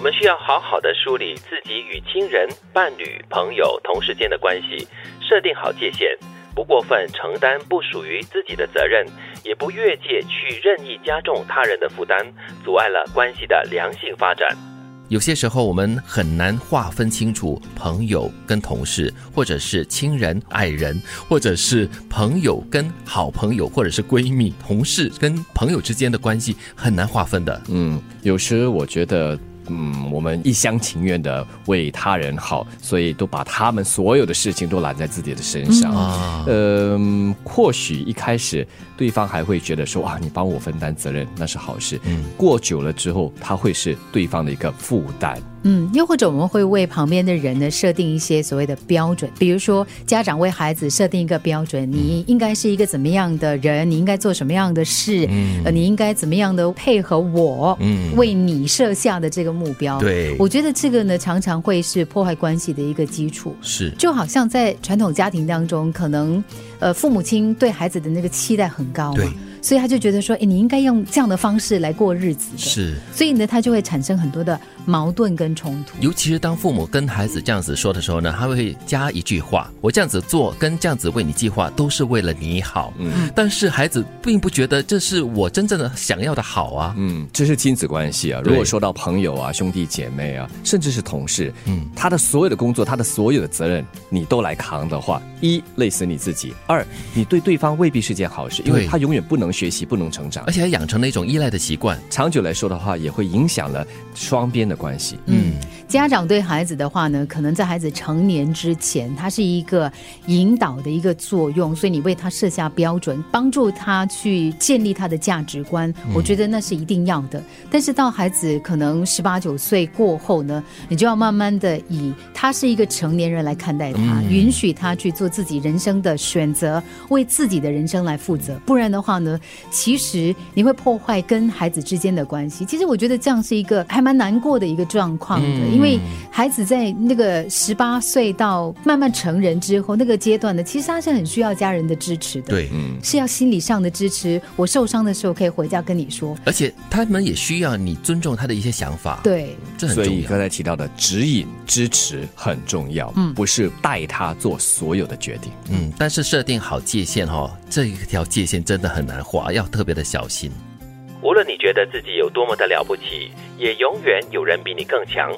我们需要好好的梳理自己与亲人、伴侣、朋友、同事间的关系，设定好界限，不过分承担不属于自己的责任，也不越界去任意加重他人的负担，阻碍了关系的良性发展。有些时候我们很难划分清楚朋友跟同事，或者是亲人、爱人，或者是朋友跟好朋友，或者是闺蜜、同事跟朋友之间的关系很难划分的。嗯，有时我觉得。嗯，我们一厢情愿的为他人好，所以都把他们所有的事情都揽在自己的身上。啊，呃，或许一开始对方还会觉得说啊，你帮我分担责任，那是好事。嗯，过久了之后，他会是对方的一个负担。嗯，又或者我们会为旁边的人呢设定一些所谓的标准，比如说家长为孩子设定一个标准，你应该是一个怎么样的人，你应该做什么样的事，呃，你应该怎么样的配合我，嗯，为你设下的这个目标。对，我觉得这个呢常常会是破坏关系的一个基础。是，就好像在传统家庭当中，可能呃父母亲对孩子的那个期待很高嘛。所以他就觉得说，哎，你应该用这样的方式来过日子。是，所以呢，他就会产生很多的矛盾跟冲突。尤其是当父母跟孩子这样子说的时候呢，他会加一句话：“我这样子做跟这样子为你计划，都是为了你好。”嗯，但是孩子并不觉得这是我真正的想要的好啊。嗯，这是亲子关系啊。如果说到朋友啊、兄弟姐妹啊，甚至是同事，嗯，他的所有的工作、他的所有的责任，你都来扛的话，一累死你自己；二，你对对方未必是件好事，因为他永远不能。学习不能成长，而且还养成了一种依赖的习惯，长久来说的话，也会影响了双边的关系。嗯，家长对孩子的话呢，可能在孩子成年之前，他是一个引导的一个作用，所以你为他设下标准，帮助他去建立他的价值观，我觉得那是一定要的。但是到孩子可能十八九岁过后呢，你就要慢慢的以他是一个成年人来看待他，允许他去做自己人生的选择，为自己的人生来负责。不然的话呢？其实你会破坏跟孩子之间的关系。其实我觉得这样是一个还蛮难过的一个状况的，因为孩子在那个十八岁到慢慢成人之后那个阶段呢，其实他是很需要家人的支持的。对，嗯，是要心理上的支持。我受伤的时候可以回家跟你说，而且他们也需要你尊重他的一些想法。对，这很重要。所以刚才提到的指引、支持很重要，嗯，不是带他做所有的决定。嗯，但是设定好界限哈，这一条界限真的很难划，要特别的小心。无论你觉得自己有多么的了不起，也永远有人比你更强；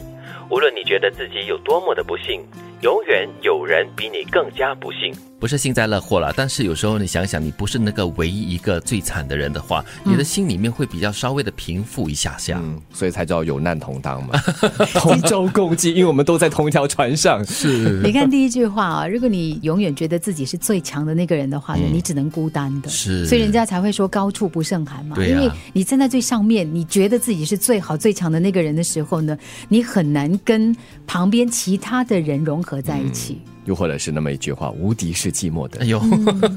无论你觉得自己有多么的不幸，永远有人比你更加不幸。不是幸灾乐祸了，但是有时候你想想，你不是那个唯一一个最惨的人的话，你的心里面会比较稍微的平复一下下，所以才叫有难同当嘛，同舟共济，因为我们都在同一条船上。是，你看第一句话啊，如果你永远觉得自己是最强的那个人的话呢，你只能孤单的。是，所以人家才会说高处不胜寒嘛。对因为你站在最上面，你觉得自己是最好最强的那个人的时候呢，你很难跟旁边其他的人融合在一起。又或者是那么一句话：“无敌是寂寞的。”哎呦，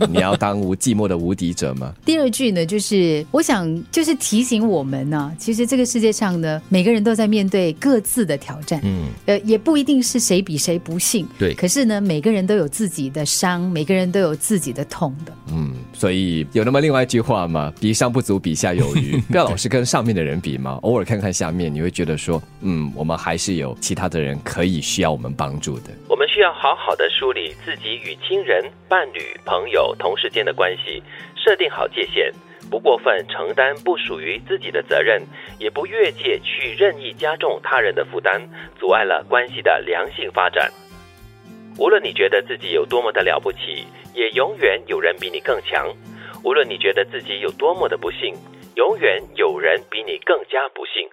你要当无寂寞的无敌者吗？第二句呢，就是我想就是提醒我们呢，其实这个世界上呢，每个人都在面对各自的挑战。嗯，呃，也不一定是谁比谁不幸。对，可是呢，每个人都有自己的伤，每个人都有自己的痛的。嗯，所以有那么另外一句话嘛，“比上不足，比下有余”。不要老是跟上面的人比嘛，偶尔看看下面，你会觉得说，嗯，我们还是有其他的人可以需要我们帮助的。我们需要好好的梳理自己与亲人、伴侣、朋友、同事间的关系，设定好界限，不过分承担不属于自己的责任，也不越界去任意加重他人的负担，阻碍了关系的良性发展。无论你觉得自己有多么的了不起，也永远有人比你更强；无论你觉得自己有多么的不幸，永远有人比你更加不幸。